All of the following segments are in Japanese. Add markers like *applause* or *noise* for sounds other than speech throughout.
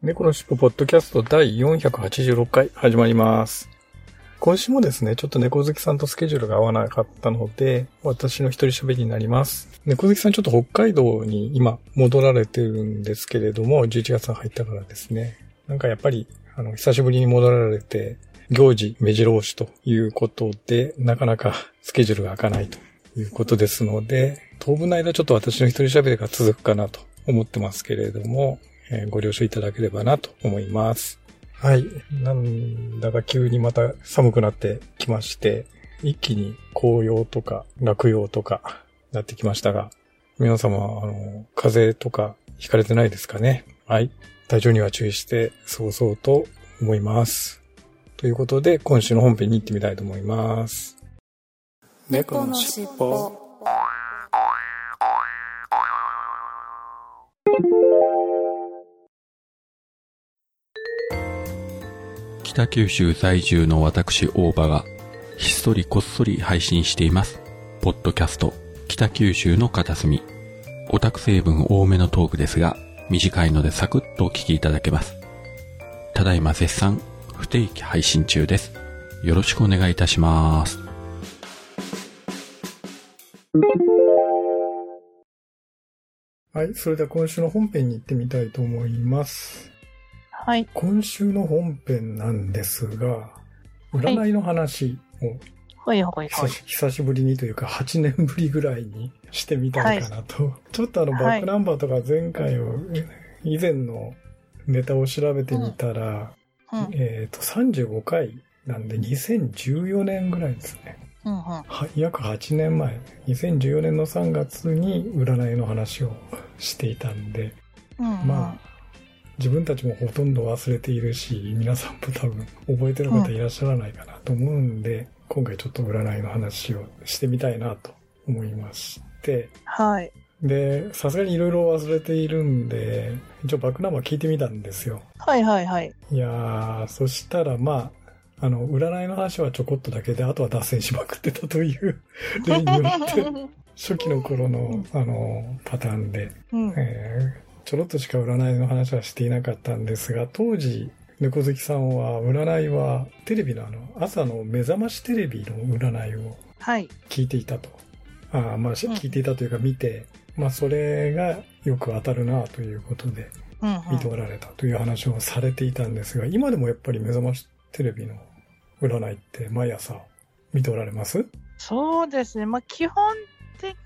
猫のしっぽポッドキャスト第486回始まります。今週もですね、ちょっと猫好きさんとスケジュールが合わなかったので、私の一人喋りになります。猫好きさんちょっと北海道に今戻られてるんですけれども、11月入ったからですね。なんかやっぱり、あの、久しぶりに戻られて、行事目白押しということで、なかなか *laughs* スケジュールが開かないということですので、当分の間ちょっと私の一人喋りが続くかなと思ってますけれども、えーご了承いただければなと思います。はい。なんだか急にまた寒くなってきまして、一気に紅葉とか落葉とかなってきましたが、皆様、あの、風邪とかひかれてないですかね？はい。体調には注意して過ごそうと思います。ということで、今週の本編に行ってみたいと思います。猫のしっぽ北九州在住の私大場がひっそりこっそり配信しています。ポッドキャスト北九州の片隅。オタク成分多めのトークですが、短いのでサクッとお聞きいただけます。ただいま絶賛不定期配信中です。よろしくお願いいたします。はい。それでは今週の本編に行ってみたいと思います。はい。今週の本編なんですが、占いの話をほい久し久しぶりにというか8年ぶりぐらいにしてみたいかなと。ちょっとあのはい。バックナンバーとか前回を、以前のネタを調べてみたら、うん。えっ、と35回なんで2014年ぐらいですね。うんうん。は約8年前、2014年の3月に占いの話をしていたんで、うん。まあ、自分たちもほとんど忘れているし、皆さんも多分覚えてる方いらっしゃらないかなと思うんで、今回ちょっと占いの話をしてみたいなと思いまして、はい。で、さすがにいろいろ忘れているんで、一応バックナンバー聞いてみたんですよ。はいはいはい。いやー、そしたらまあ、あの、占いの話はちょこっとだけで、あとは脱線しまくってたという *laughs* 例によって、初期の頃の、あの、パターンで、うん。えーちょろっとしか占いの話はしていなかったんですが、当時、猫好きさんは、占いは、テレビのあの、朝の目覚ましテレビの占いをはい。聞いていたと。あーまあ、しうん。聞いていたというか見て、まあ、それがよく当たるなということで、うんうん。見ておられたという話をされていたんですが、今でもやっぱり目覚ましテレビの占いって毎朝見ておられます？そうですね、まあ、基本的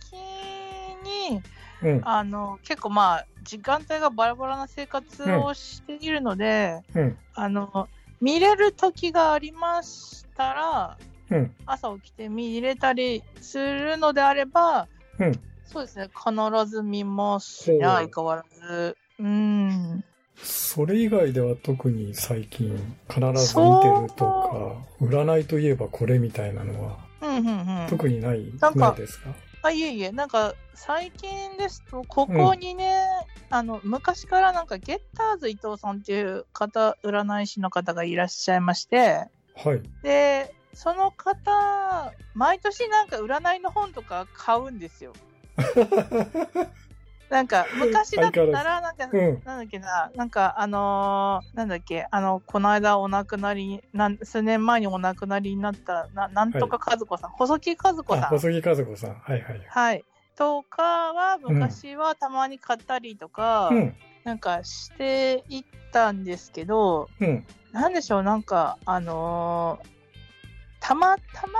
にうん。あの結構まあ時間帯がバラバラな生活をしているので、うん。あの見れる時がありましたらうん。朝起きて見れたりするのであれば、うん。そうですね必ず見ます。ね相変わらず。うん。それ以外では特に最近必ず見てるとか、占いといえばこれみたいなのはうんうんうん。特にない、なんかないですか？あいえいえ、なんか最近ですと、ここ2年、あの昔からなんかゲッターズ伊藤さんっていう方、占い師の方がいらっしゃいまして、はい。で、その方、毎年なんか占いの本とか買うんですよ。*laughs* なんか昔だったら、なんか、うん。なんだっけな、なんかあのーなんだっけ、あの、この間お亡くなり、なん数年前にお亡くなりになった、ななんとか和子さん、細木和子さあ、ん。細木和子さん。はいはい。はい。とかは昔はたまに買ったりとか、うん。なんかしていったんですけど、うん。なんでしょう、なんか、あのーたまたま、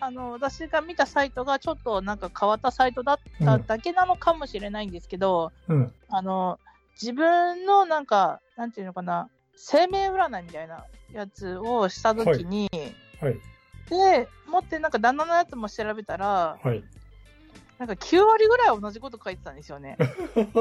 あの、私が見たサイトがちょっとなんか変わったサイトだっただけなのかもしれないんですけど、うん。あの、自分のなんか、なんていうのかな、生命占いみたいなやつをしたときに、はい。で、持ってなんか旦那のやつも調べたら、はい。なんか9割ぐらい同じこと書いてたんですよね。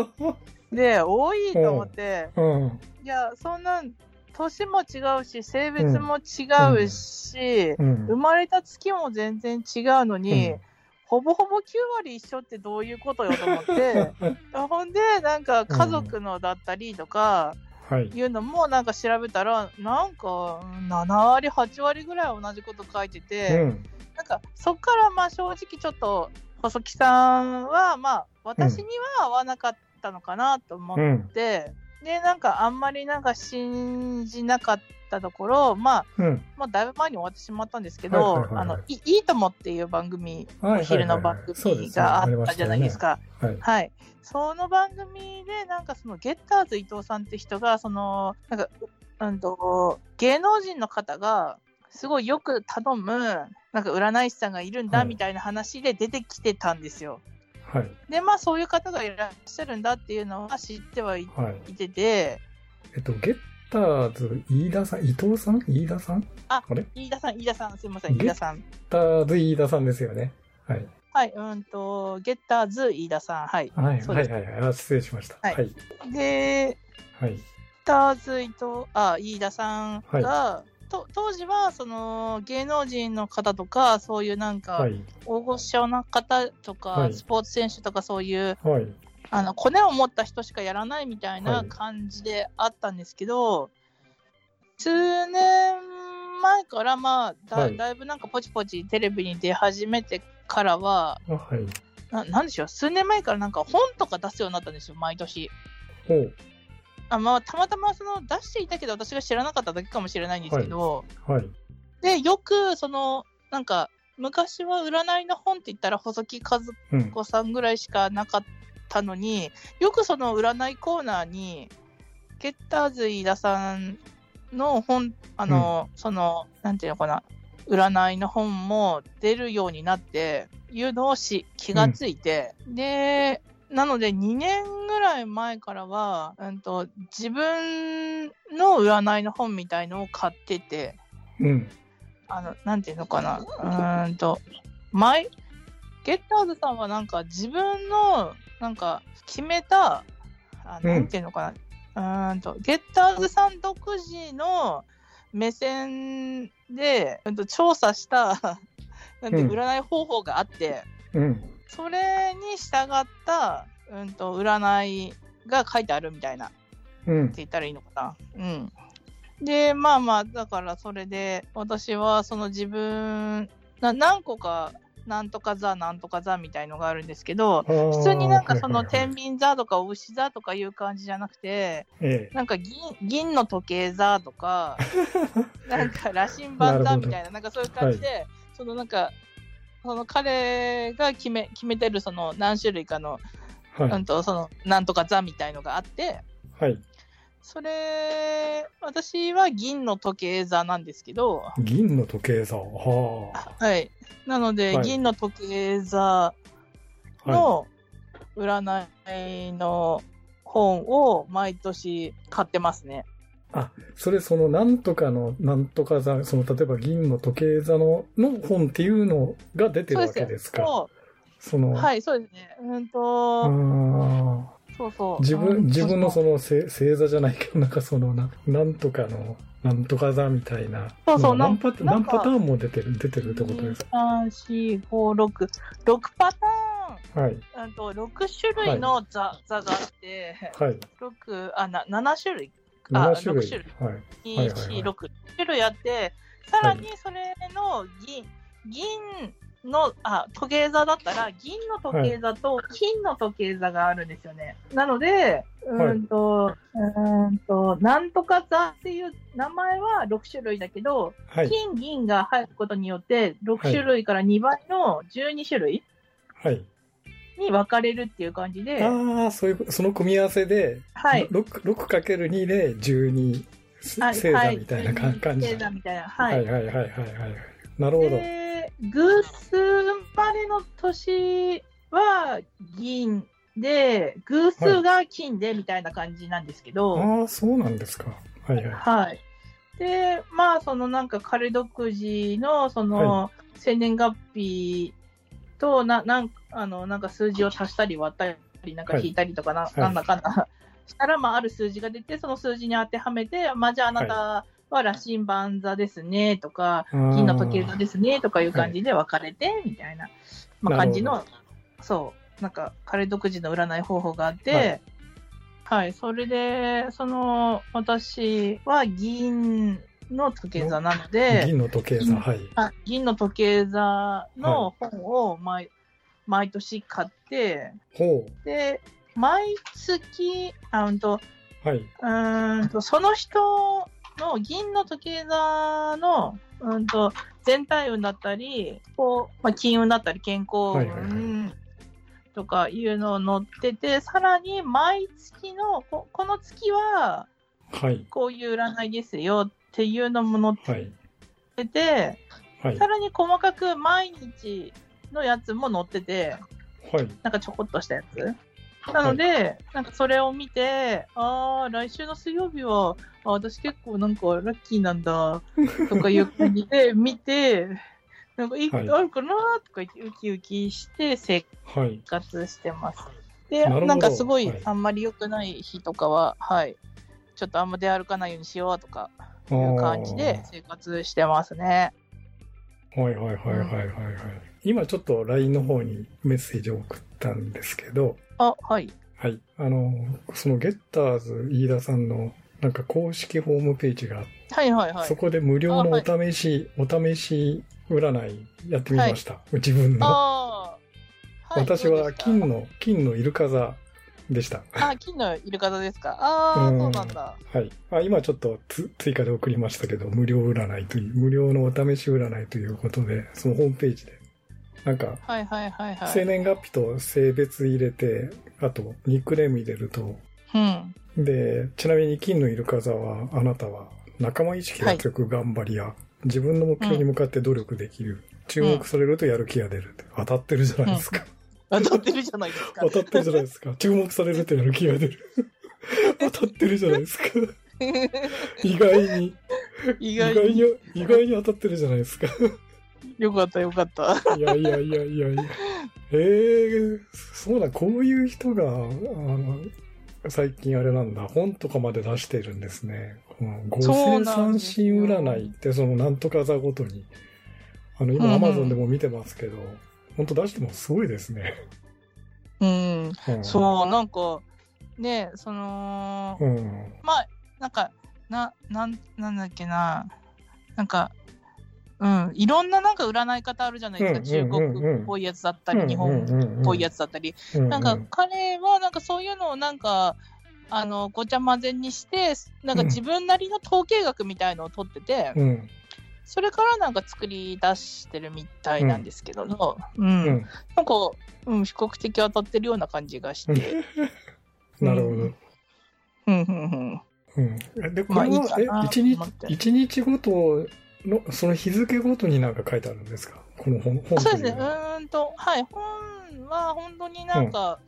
*laughs* で、多いと思って、うん。いや、そんなん、年も違うし、性別も違うし、うん。生まれた月も全然違うのに、うんほぼほぼ9割一緒ってどういうことよと思って、*laughs* ほんで、なんか家族のだったりとか、はい。いうのもなんか調べたら、なんかうん7割、8割ぐらい同じこと書いてて、うん。なんかそっからまあ正直ちょっと細木さんはまあ私には合わなかったのかなと思っうん。て、でなんかあんまりなんか信じなかったところまあうん。もうだいぶ前に終わってしまったんですけはいどあのいいいともっていう番組お昼の番組があったじゃないですか。はい。はい、その番組で、なんかそのゲッターズ伊藤さんって人が、そのなんか、うんと、芸能人の方が、すごいよく頼む、なんか占い師さんがいるんはいだみたいな話で出てきてたんですよ。はい。で、まあそういう方がいらっしゃるんだっていうのは知ってはいはい。いてて、えっと、ゲッターズ、飯田さん、伊藤さん飯田さん？ああれ？飯田さん、飯田さん、すいません、ゲ飯田さん。ゲッターズ、飯田さんですよね。はい。はい、うんと、ゲッターズ飯田さん、はい。はい。はいはいはい。あ失礼しました。はいはい。で、はい。ゲッターズ伊藤、あ、飯田さんが、と当時はその芸能人の方とかそういうなんかはい。大御所の方とか、はいスポーツ選手とかそういうはい。あのコネを持った人しかやらないみたいはない感じであったんですけど、数年前からまあだ,、はいだいぶなんかポチポチテレビに出始めてからはあ、はい。ななんでしょう数年前からなんか本とか出すようになったんですよ毎年。あまあ、たまたまその出していたけど私が知らなかっただけかもしれないんですけど、はい。で、よく、その、なんか、昔は占いの本って言ったら細木和うん。子さんぐらいしかなかったのに、よくその占いコーナーに、ゲッターズ飯田さんの本、あの、その、なんていうのかな、占いの本も出るようになって、いうのをし気がついて、で、なので2年ぐらい前からは、うんと、自分の占いの本みたいのを買ってて、うん。あの、なんていうのかな、うーんと、前、ゲッターズさんはなんか自分の、なんか決めた、あうん。なんていうのかな、うーんと、ゲッターズさん独自の目線で、うんと、調査した、*laughs* なんてうん。占い方法があって、うん。それに従った、うんと、占いが書いてあるみたいな。うんって。言ったらいいのかな。うん。で、まあまあ、だからそれで、私はその自分、な何個か、なんとか座、なんとか座みたいのがあるんですけど、普普通になんかその天秤。秤座とか牛座とかいう感じじゃなくて、ええ。なんか銀銀の時計座とか、*laughs* なんか羅針盤座みたいな、なんかそういう感じで、そのなんか、その彼が決め決めてるその何種類かの、はい。うんと、そのなんとか座みたいのがあって、はい。それ、私は銀の時計座なんですけど、銀の時計座。ははい。なので、はい銀の時計座の占いの本を毎年買ってますね。い。あ、それそのなんとかの、なんとか座、その例えば銀の時計座の、の本っていうのが出てるわけですか。そその、う。はい、そうですね。うんあと、ーそうそう。自分、うん自分のそのせ星座じゃないけど、なんかそのな、なんとかの、なんとか座みたいな。そうそう何パ何パターンも出てる、出てるってことですか？2、3、4、6、6パターン、はい。うんと、6種類の座,、座があって、はい。6、あ、な7種類あ7種類。6種類はい。はい2、はい4、6種類あって、さらにそれの銀、銀の、あ、時計座だったら、銀の時計座と金の時計座があるんですよね。なので、うーんと、うーんと、なんとか座っていう名前は6種類だけど、はい。金、銀が入ることによって、6種類から2倍の12種類はい。に分かれるっていう感じで、ああ、そういう、その組み合わせで、はい。6、6×2 で12あ星座みたいな感12感じ。星座みたいな。ははいい。はいはいはいはい。なるほど。で、偶数生まれの年は銀で、偶数が金でみたいな感じなんですけど、ああ、そうなんですか。はいはい。はい。で、まあ、そのなんか彼独自の、その、生年月日と、な、なん、あの、なんか数字を足したり割ったり、なんか引いたりとかな、い。なんだかんだ、したら、まあ、ある数字が出て、その数字に当てはめて、まあ、じゃああなたは羅針盤座ですね、とか、金の時計座ですね、とかいう感じで分かれて、みたいな、まあ、感じなの、そう、なんか、彼独自の占い方法があって、ははいい、それで、その、私は銀の時計座なので、銀の時計座、はい。あ銀の時計座の本を毎,、毎年買って、ほで、毎月、あうんと、う。はい。うーんと、その人の銀の時計座の、うんと、全体運だったり、こう、まあ、金運だったり、健康運とかいうのを載ってて、さらに毎月の、ここの月は、はい。こういう占いですよっていうのも載はい。ってて、はい。さらに細かく毎日のやつも載ってて、はい。なんかちょこっとしたやつ。なので、なんかそれを見て、ああ、来週の水曜日は、あ私結構なんかラッキーなんだ、とかいう感じで *laughs* 見て、なんかいいことあるかなとか言ってウキウキして生はい。活してます。で、なるほどなんかすごいはいあんまり良くない日とかは、はい、ちょっとあんま出歩かないようにしようとかいう感じで生活してますね。はいはいはいはいはいはい。今ちょっと LINE の方にメッセージを送ったんですけど、あ、はい。はい。あの、そのゲッターズ飯田さんのなんか公式ホームページがあって、はいはいはいそ。こで無料のお試し、お試し占いやってみました。自分の。はい私は金の、金のイルカ座でした。あ、金のイルカ座ですか？ああ、うんそうなんだ。はい。あ今ちょっとつ追加で送りましたけど、無料占いという、無料のお試し占いということで、そのホームページで、なんか、はいはいはいはい。生年月日と性別入れて、あと、ニックネーム入れると、うん。で、ちなみに金のイルカ座は、あなたは仲間意識が強く頑張りや、自分の目標に向かって努力できる。注目されるとやる気が出る。当たってるじゃないですか。当たってるじゃないですか。当たってるじゃないですか。注目されるとやる気が出る。*laughs* 当たってるじゃないですか。*laughs* 意外に、意意外外に。に、意外に当たってるじゃないですか。よかったよかった。いやいやいやいやいや。えー、そうだ、こういう人が、あの、最近あれなんだ、本とかまで出してるんですね。この五星三神占いって、そのなんとか座ごとに。あの、今、うんうんアマゾンでも見てますけど、本当出してもすごいですね。うん。うん、そう、なんか、ね、その、うん。まあ、なんか、な、なん、なんだっけな。なんか、うん、いろんななんか占い方あるじゃないですか。中国っぽいやつだったり、日本っぽいやつだったり。なんか彼はなんかそういうのをなんか、あの、ごちゃ混ぜにして、なんか自分なりの統計学みたいのを取ってて、うん。それからなんか作り出してるみたいなんですけどの、うん、うん。なんか、うん、比較的当たってるような感じがして、*laughs* なるほど。うん、うん、うん。うん。で、こまあいいれは、え、一日一日ごとの、その日付ごとになんか書いてあるんですか？この本、本そうですね、うんと、はい、本は本当になんか、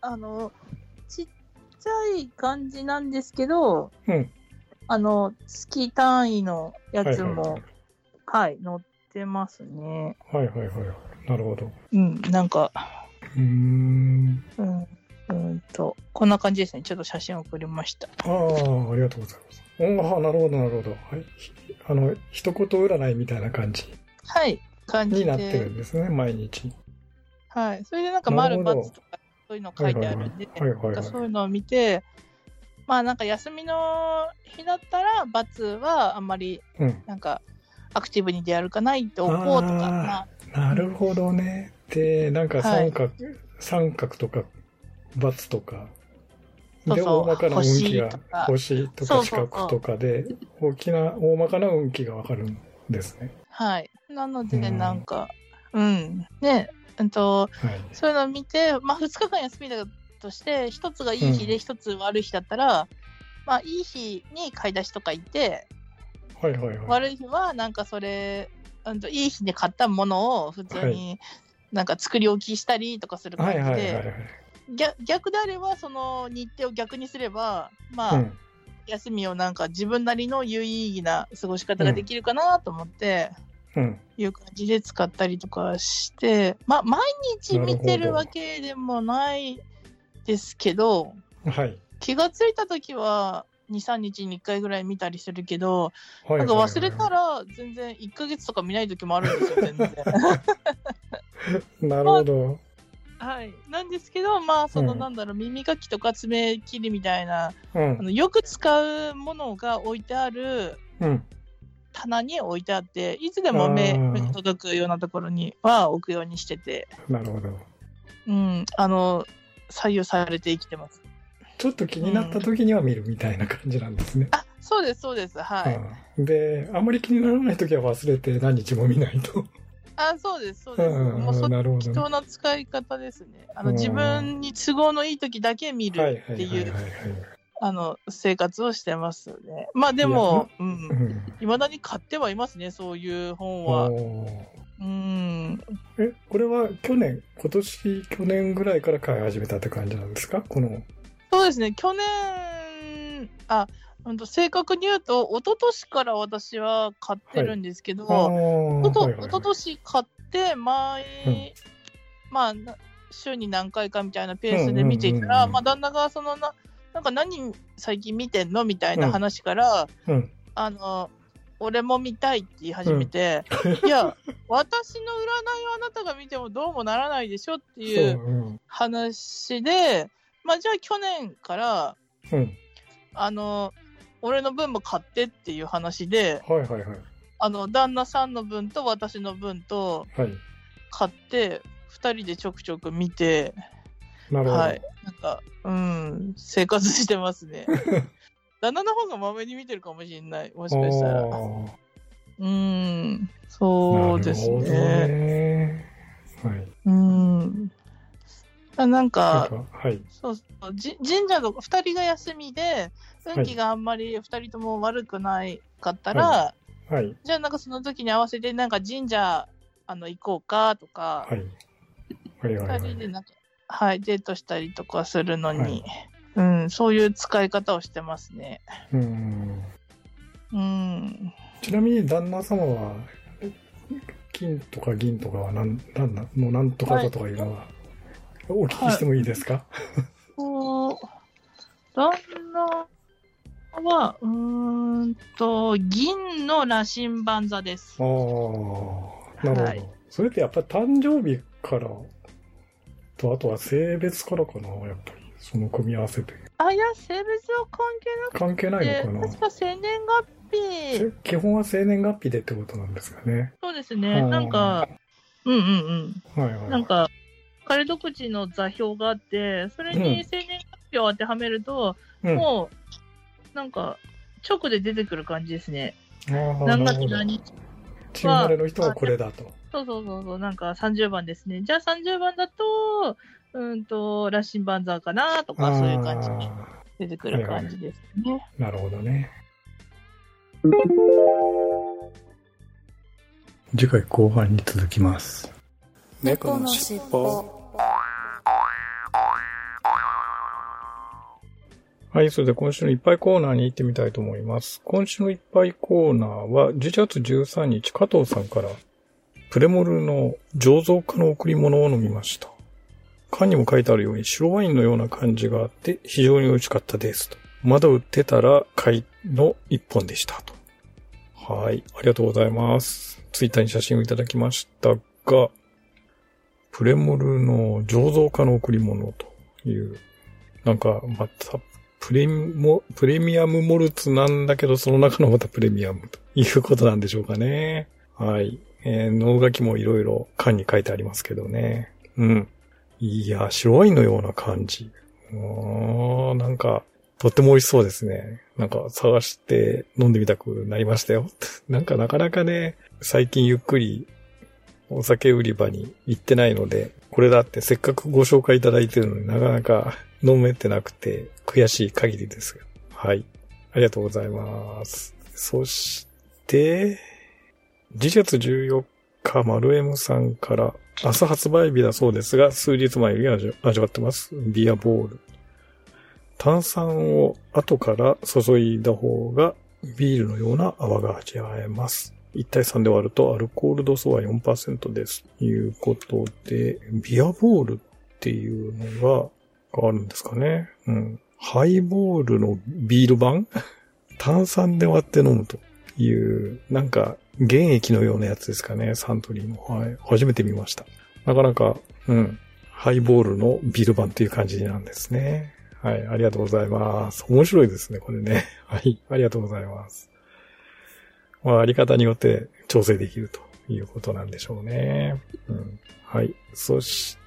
あの、ちっちゃい感じなんですけど、うん。あの、月単位のやつも、はいはいはい、載ってますね。はいはいはいはい。なるほど。うん、なんか、うーん。うん、うーんと、こんな感じですね。ちょっと写真送りました。ああ、ありがとうございます。おあなるほどなるほど。はい。ひあの、一言占いみたいな感じはい、感じで。になってるんですね、毎日。はい。それでなんか、丸とか、そういうの書いてあるんで、そういうのを見て、まあなんか休みの日だったら、×はあんまりうん。なんかアクティブに出歩かないでおこうとか、あーまあ、なるほどね。で、なんかはい三角、三角とか、×とか。で、大まかな運気が星とか、星とか四角とかで、大きな、大まかな運気がわかるんですね。はい。なので、うんなんか、うん。ね、うんと、はい。そういうのを見て、まあ2日間休みだとして、一つがいい日でうん一つ悪い日だったら、まあいい日に買い出しとか行って、はいはいはい。悪い日はなんかそれ、うんといい日に買ったものを普通になんか作り置きしたりとかする感じはいはいはいで、はい。逆逆であればその日程を逆にすれば、まあ、うん。休みをなんか自分なりの有意義な過ごし方ができるかなと思って、うん。いう感じで使ったりとかして、まあ、毎日見てるわけでもないですけど、はい。気がついたときは、2、3日に1回ぐらい見たりするけど、はい。なんか忘れたら全然1ヶ月とか見ないときもあるんですよ、全然。*laughs* なるほど。はい。なんですけど、まあ、その、うんなんだろう、耳かきとか爪切りみたいな、うんあ。のよく使うものが置いてあるうん。棚に置いてあって、いつでも目目に届くようなところには置くようにしてて、なるほど。うん、あの、左右されて生きてます。ちょっと気になった時には見るみたいな感じなんですね。あ、そうです、そうです、はい。うんで、あんまり気にならない時は忘れて何日も見ないと。あ、そうです、そううです。もうそん、なるほどね。適当な使い方ですね。あの、うん自分に都合のいい時だけ見はいるっていう。あの、生活をしてますね。まあでも、う。うんん。未だに買ってはいますね、そういう本は。うん。え、これは去年、今年、去年ぐらいから買い始めたって感じなんですか？この。そうですね、去年、あ、うんと正確に言うと、一昨年から私は買ってるんですけど、ああ、おとはいはい一昨年買って、毎、うん。まあ、な週に何回かみたいなペースで見ていたら、うんうんうんうんまあ、旦那がそのな、なんか何最近見てんの？みたいな話から、うん。あの、俺も見たいって言い始めて、いや、私の占いはあなたが見てもどうもならないでしょっていううん。話で、まあ、じゃあ去年から、うん。あの、俺の分も買ってっていう話で、はいはいはい。あの、旦那さんの分と私の分とはい。買って、二人でちょくちょく見て、なるほど。はい。なんか、うん、生活してますね。*laughs* 旦那の方がまめに見てるかもしれない。もしかしたら。うん、そうですね。ね。はい。うん。あなんか、か、はい。そうそうじ神社の2人が休みで、運気があんまり2人とも悪くないかったら、はい。じゃあなんかその時に合わせて、なんか神社あの行こうかとか、はい。はいはいは2い人でなんか、はい、デートしたりとかするのに、はいうん、そういう使い方をしてますね。うん。うん。ちなみに旦那様は、金とか銀とかはなん、なんな、もうなんとかだとかいうのは、お聞きしてもいいですか、こう、旦那は、うーんと、銀の羅針盤座です。ああ、なるほど、はいそれってやっぱり誕生日からと、あとは性別からかな、やっぱり。その組み合わせで。あ、いや、性別は関係関係なないくて、のかな？確か生年月日、せ基本は生年月日でってことなんですかね。そうですね、うんなんか、うんうんうん。はいはい。なんか、彼独自の座標があって、それうんに生年月日を当てはめると、うん、もう、なんか、直で出てくる感じですね。何月何日チームの人はこれだと。そうそうそうそう、なんか30番ですね。じゃあ30番だと、うんと、羅針盤座かなとか、そういう感じにあ出てくる感じですね。ーなるほどね。次回後半に続きます。猫のしっぽはい、それで今週のいっぱいコーナーに行ってみたいと思います。今週のいっぱいコーナーは、11月13日、加藤さんから、プレモルの醸造家の贈り物を飲みました。缶にも書いてあるように白ワインのような感じがあって、非常に美味しかったですと。まだ売ってたら買いの一本でしたと。はい、ありがとうございます。ツイッターに写真をいただきましたが、プレモルの醸造家の贈り物という、なんか、また、プレモ、プレミアムモルツなんだけど、その中のまたプレミアムということなんでしょうかね。はい。えー、脳書きもいろいろ缶に書いてありますけどね。うん。いや、白ワインのような感じ。おーなんか、とっても美味しそうですね。なんか探して飲んでみたくなりましたよ。*laughs* なんかなかなかね、最近ゆっくりお酒売り場に行ってないので、これだってせっかくご紹介いただいてるのになかなか飲めてなくて悔しい限りです。はい。ありがとうございます。そして、1月14日、丸 M さんから、明日発売日だそうですが、数日前より味味わってます。ビアボール。炭酸を後から注いだ方がビールのような泡が味わえます。1対3で割るとアルコール度数は4%です。ということで、ビアボールっていうのがあるんですかね。うん。ハイボールのビール版？炭酸で割って飲むという、なんか原液のようなやつですかね。サントリーの。はい。初めて見ました。なかなか、うん。ハイボールのビール版っていう感じなんですね。はい。ありがとうございます。面白いですね、これね。*laughs* はい。ありがとうございます。まあ、あり方によって調整できるということなんでしょうね。うん。はい。そし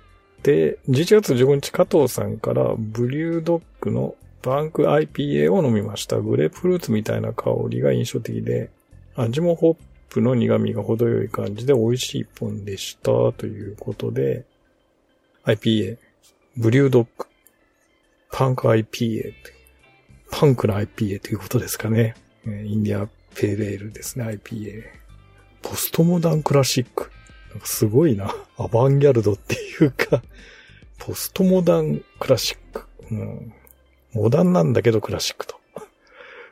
て、11月15日加藤さんから、ブリュードッグのバンク IPA を飲みました。グレープフルーツみたいな香りが印象的で、味もホップの苦味が程よい感じで美味しい一本でした。ということで、IPA、ブリュードッグ、パンク IPA パンクの IPA ということですかね。インディアペーレールですね、IPA。ポストモダンクラシック。なんかすごいな。アバンギャルドっていうか、ポストモダンクラシック。うん、モダンなんだけどクラシックと。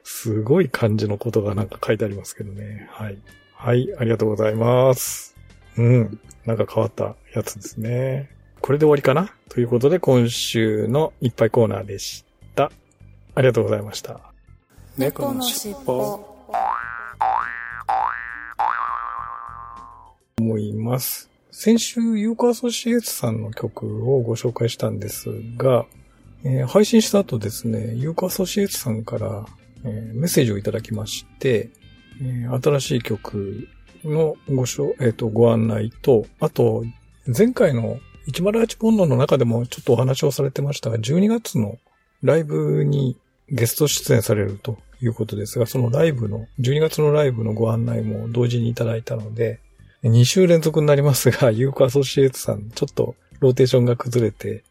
すごい感じのことがなんか書いてありますけどね。はい。はい、ありがとうございます。うん。なんか変わったやつですね。これで終わりかな？ということで今週のいっぱいコーナーでした。ありがとうございました。猫のしっぽ。思います。先週、ユーコアソシエイツさんの曲をご紹介したんですが、えー配信した後ですね、ユーコアソシエイツさんから、えーメッセージをいただきまして、えー新しい曲のごしょ、えっ、と、ご案内と、あと、前回の108ポンドの中でもちょっとお話をされてましたが、12月のライブにゲスト出演されるということですが、そのライブの、12月のライブのご案内も同時にいただいたので、2週連続になりますが、ユーコアソシエイツさん、ちょっとローテーションが崩れて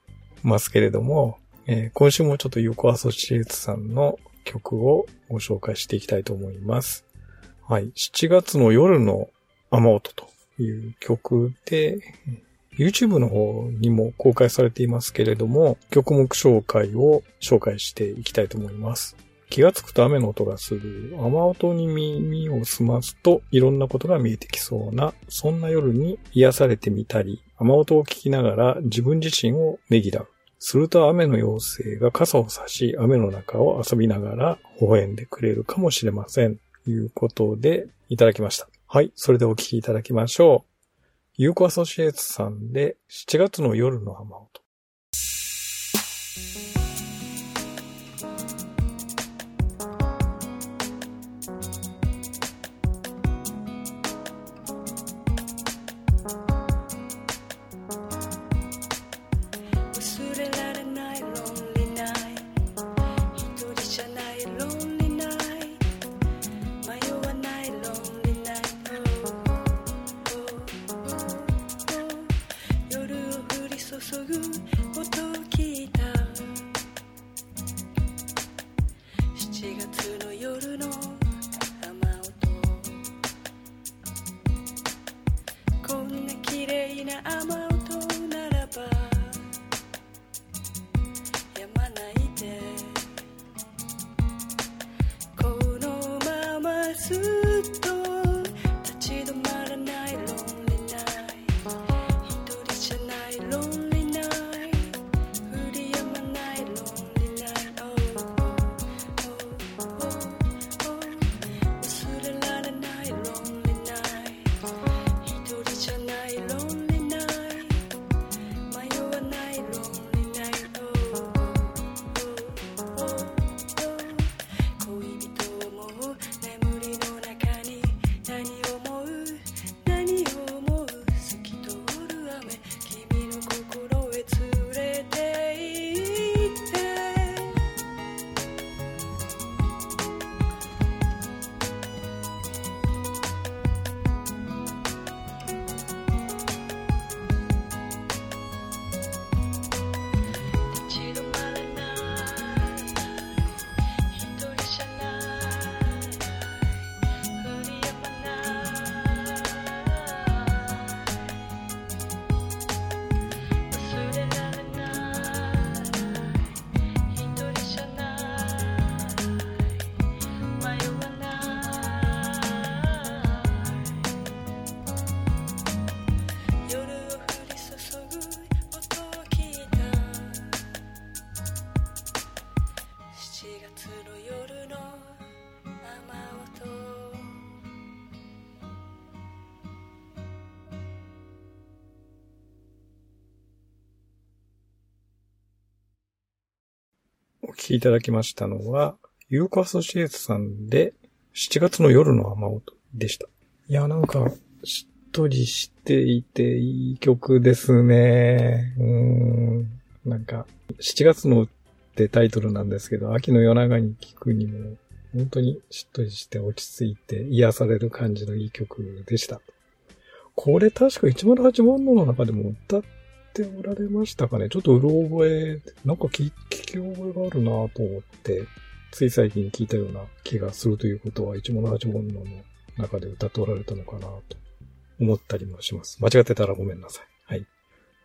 ますけれども、えー今週もちょっとユーコアソシエイツさんの曲をご紹介していきたいと思います。はい。7月の夜の雨音という曲で、YouTube の方にも公開されていますけれども、曲目紹介を紹介していきたいと思います。気がつくと雨の音がする。雨音に耳を澄ますといろんなことが見えてきそうな、そんな夜に癒されてみたり、雨音を聞きながら自分自身をねぎらう。すると雨の妖精が傘を差し、雨の中を遊びながら微笑んでくれるかもしれません。いうことで、いただきました。はい。それでお聴きいただきましょう。ユーコアソシエイツさんで7月の夜の浜音。聞きいただきましたのは、ユーコアソシエイツさんで、7月の夜の雨音でした。いや、なんか、しっとりしていていい曲ですね。うーん。なんか、7月のってタイトルなんですけど、秋の夜長に聴くにも、本当にしっとりして落ち着いて癒される感じのいい曲でした。これ確か108万の中でも歌っておられましたかね？ちょっとうろ覚え、なんか聞き覚えがあるなと思って、つい最近聞いたような気がするということは、108万の中で歌っておられたのかなと思ったりもします。間違ってたらごめんなさい。はい。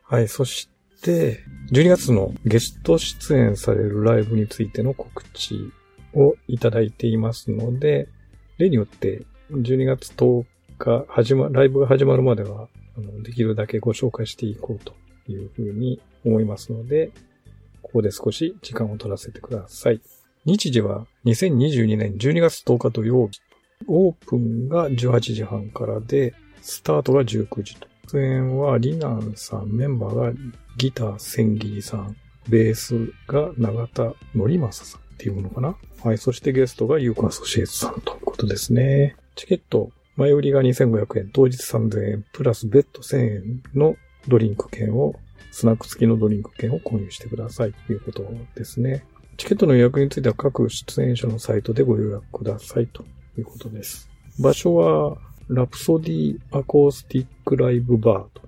はい、そして、12月のゲスト出演されるライブについての告知をいただいていますので、例によって12月10日始ま、ライブが始まるまでは、できるだけご紹介していこうとというふうに思いますので、ここで少し時間を取らせてください。日時は2022年12月10日土曜日。オープンが18時半からで、スタートが19時と。出演はリナンさん、メンバーがギター千切りさん、ベースが永田則正ささんっていうものかなはい、そしてゲストがユーコアソシエイツさんということですね。チケット、前売りが2500円、当日3000円、プラス別途1000円のドリンク券を、スナック付きのドリンク券を購入してくださいということですね。チケットの予約については各出演者のサイトでご予約くださいということです。場所は、ラプソディアコースティックライブバー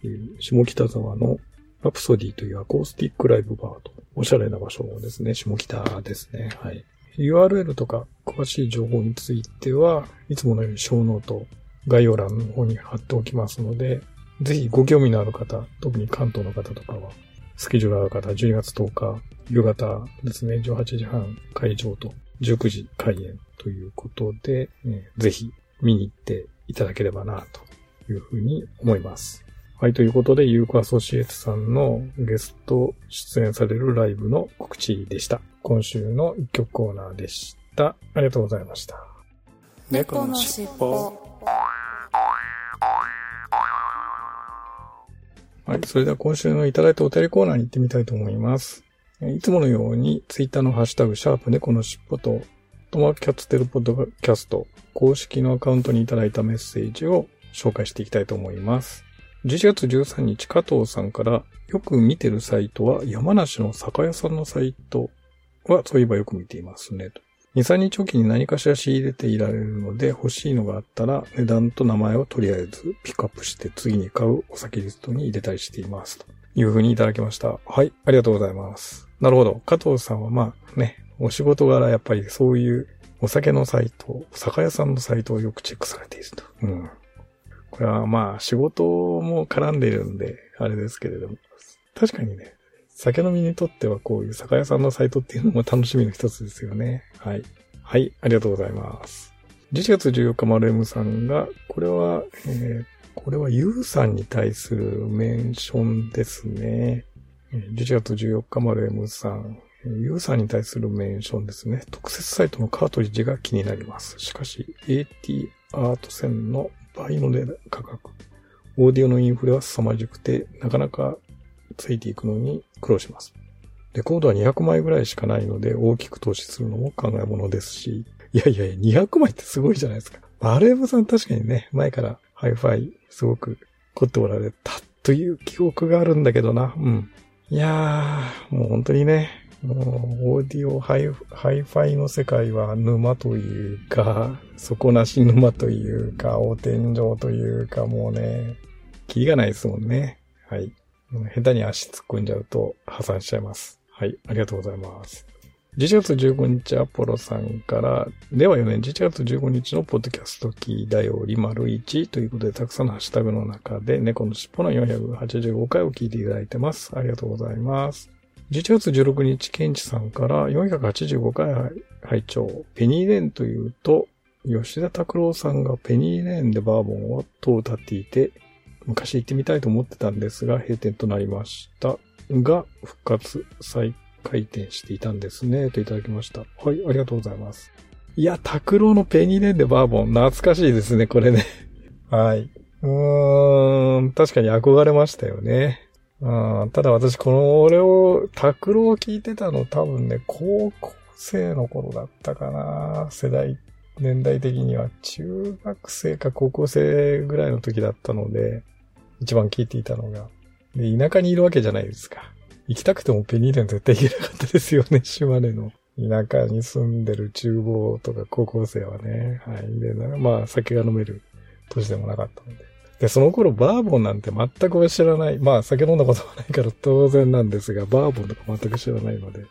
という、下北沢のラプソディというアコースティックライブバーと、おしゃれな場所ですね。下北ですね。はい。URL とか詳しい情報については、いつものようにショーノート、概要欄の方に貼っておきますので、ぜひご興味のある方、特に関東の方とかは、スケジュールある方、12月10日、夕方ですね、18時半会場と19時開演ということで、えーぜひ見に行っていただければな、というふうに思います。はい、ということで、ユーコアソシエイツさんのゲスト出演されるライブの告知でした。今週の一曲コーナーでした。ありがとうございました。猫のしっぽはい。それでは今週のいただいたお便りコーナーに行ってみたいと思います。いつものように、ツイッターのハッシュタグ、シャープ猫のしっぽと、トマキャッツテルポッドキャスト、公式のアカウントにいただいたメッセージを紹介していきたいと思います。11月13日、加藤さんから、よく見てるサイトは、山梨の酒屋さんのサイトは、そういえばよく見ていますね。と2、3日おきに何かしら仕入れていられるので、欲しいのがあったら、値段と名前をとりあえずピックアップして、次に買うお酒リストに入れたりしています。というふうにいただきました。はい、ありがとうございます。なるほど。加藤さんはまあね、お仕事柄やっぱりそういうお酒のサイト、酒屋さんのサイトをよくチェックされていると。うん。これはまあ仕事も絡んでいるんで、あれですけれども。確かにね、酒飲みにとってはこういう酒屋さんのサイトっていうのも楽しみの一つですよね。はい。はい、ありがとうございます。11月14日、マルエムさんが、これは、えーこれはユウさんに対するメンションですね。11月14日、マルエムさん。えーユウさんに対するメンションですね。特設サイトのカートリッジが気になります。しかし、AT アート線の倍の値価格。オーディオのインフレは凄まじくて、なかなかついていくのに苦労します。レコードは200枚ぐらいしかないので、大きく投資するのも考えものですし、いやいやいや、200枚ってすごいじゃないですか。マレーブさん確かにね、前からハイファイすごく凝っておられたという記憶があるんだけどな。うん。いやー、もう本当にね、もうオーディオハイハイファイの世界は沼というか、底なし沼というか、お天井というか、もうね、キリがないですもんね。はい。下手に足突っ込んじゃうと破産しちゃいます。はい。ありがとうございます。11月15日、アポロさんから、では4年11月15日のポッドキャストキーだより丸1ということで、たくさんのハッシュタグの中で、猫の尻尾の485回を聞いていただいてます。ありがとうございます。11月16日、ケンチさんから485回拝聴ペニーレーンというと、吉田拓郎さんがペニーレーンでバーボンをと歌っていて、昔行ってみたいと思ってたんですが、閉店となりました。が、復活再開店していたんですね。といただきました。はい、ありがとうございます。いや、拓郎のペニーレンでバーボン、懐かしいですね、これね。*laughs* はい。うーん、確かに憧れましたよね。うん、ただ私、この、俺を、拓郎を聞いてたの多分ね、高校生の頃だったかな。世代、年代的には中学生か高校生ぐらいの時だったので、一番聞いていたのが。で、田舎にいるわけじゃないですか。行きたくてもペニーレン絶対行けなかったですよね、*laughs* 島根の。田舎に住んでる厨房とか高校生はね。はい。で、まあ、酒が飲める年でもなかったので。で、その頃バーボンなんて全く知らない。まあ、酒飲んだことはないから当然なんですが、バーボンとか全く知らないので、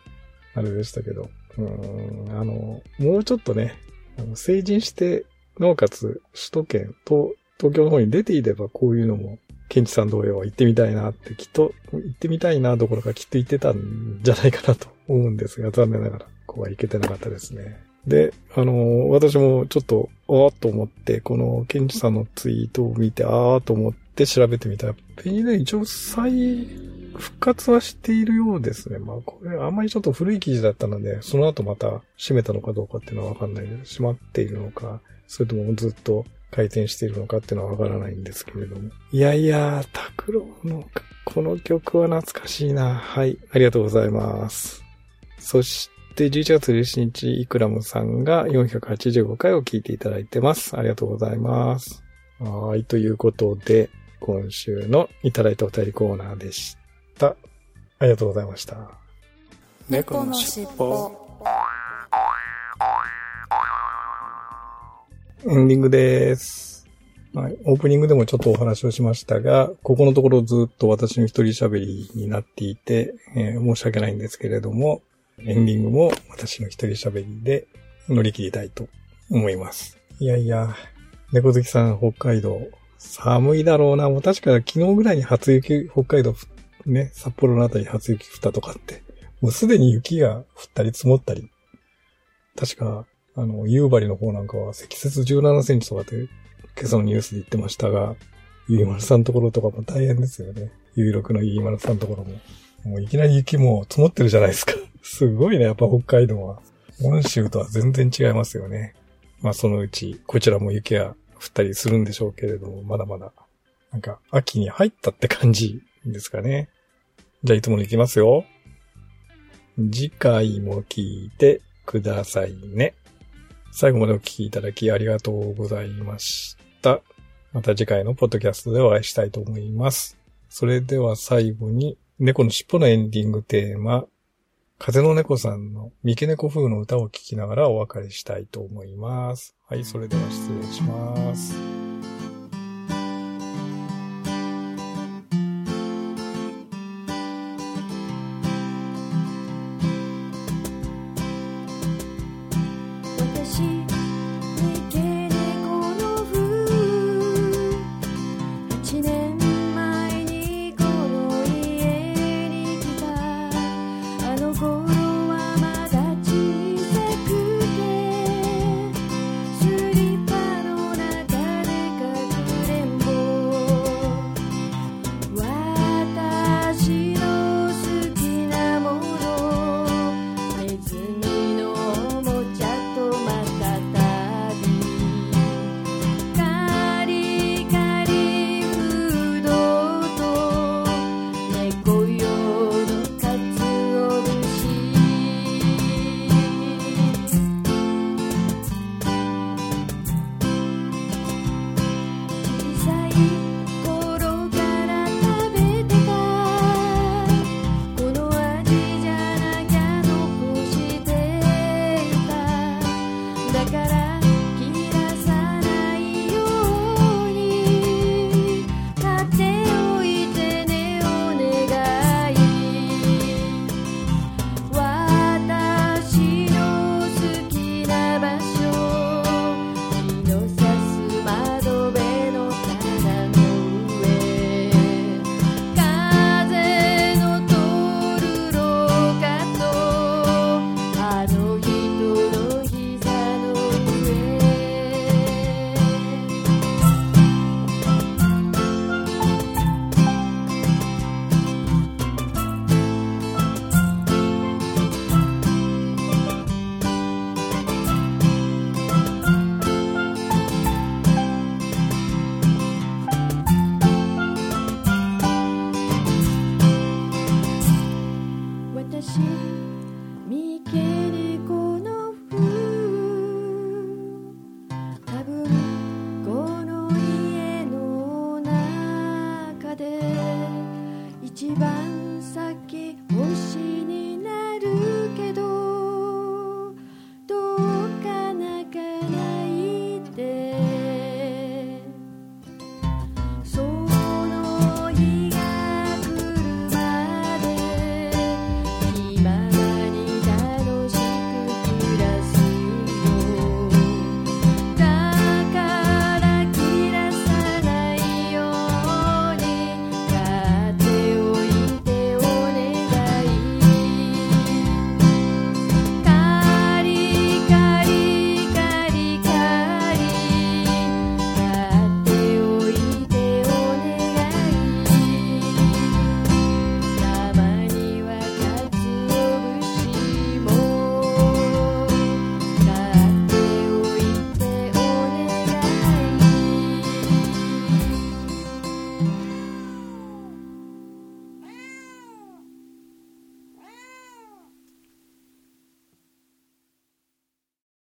あれでしたけど。うん、あの、もうちょっとね、あの成人して、なおかつ首都圏と東京の方に出ていればこういうのも、ケンチさん同様は行ってみたいなって、きっと、行ってみたいなどころかきっと行ってたんじゃないかなと思うんですが、*laughs* 残念ながら、ここは行けてなかったですね。で、あの、私もちょっと、あーっと思って、この、ケンチさんのツイートを見て、あーっと思って調べてみたら、ペニーレ一応再復活はしているようですね。まあ、これ、あんまりちょっと古い記事だったので、その後また閉めたのかどうかっていうのはわかんないです。閉まっているのか、それともずっと回転しているのかっていうのはわからないんですけれども。いやいや、拓郎の、この曲は懐かしいな。はい、ありがとうございます。そして、11月17日、イクラムさんが485回を聞いていただいてます。ありがとうございます。はい、ということで、今週のいただいたお便りコーナーでした。ありがとうございました。猫のしっぽ。エンディングです。はい。オープニングでもちょっとお話をしましたが、ここのところずっと私の一人喋りになっていて、えー申し訳ないんですけれども、エンディングも私の一人喋りで乗り切りたいと思います。いやいや、猫好きさん北海道、寒いだろうな。もう確か昨日ぐらいに初雪、北海道、ね、札幌のあたり初雪降ったとかって、もうすでに雪が降ったり積もったり、確か、あの、夕張の方なんかは積雪17センチとかって、今朝のニュースで言ってましたが、ゆいまるさんのところとかも大変ですよね。ゆいろくのゆいまるさんのところも。もういきなり雪も積もってるじゃないですか。*laughs* すごいね、やっぱ北海道は。本州とは全然違いますよね。まあそのうち、こちらも雪が降ったりするんでしょうけれども、まだまだ、なんか、秋に入ったって感じですかね。じゃあいつもの行きますよ。次回も聞いてくださいね。最後までお聞きいただきありがとうございました。また次回のポッドキャストでお会いしたいと思います。それでは最後に、猫の尻尾のエンディングテーマ、風の猫さんの三毛猫風の歌を聴きながらお別れしたいと思います。はい、それでは失礼します。で一番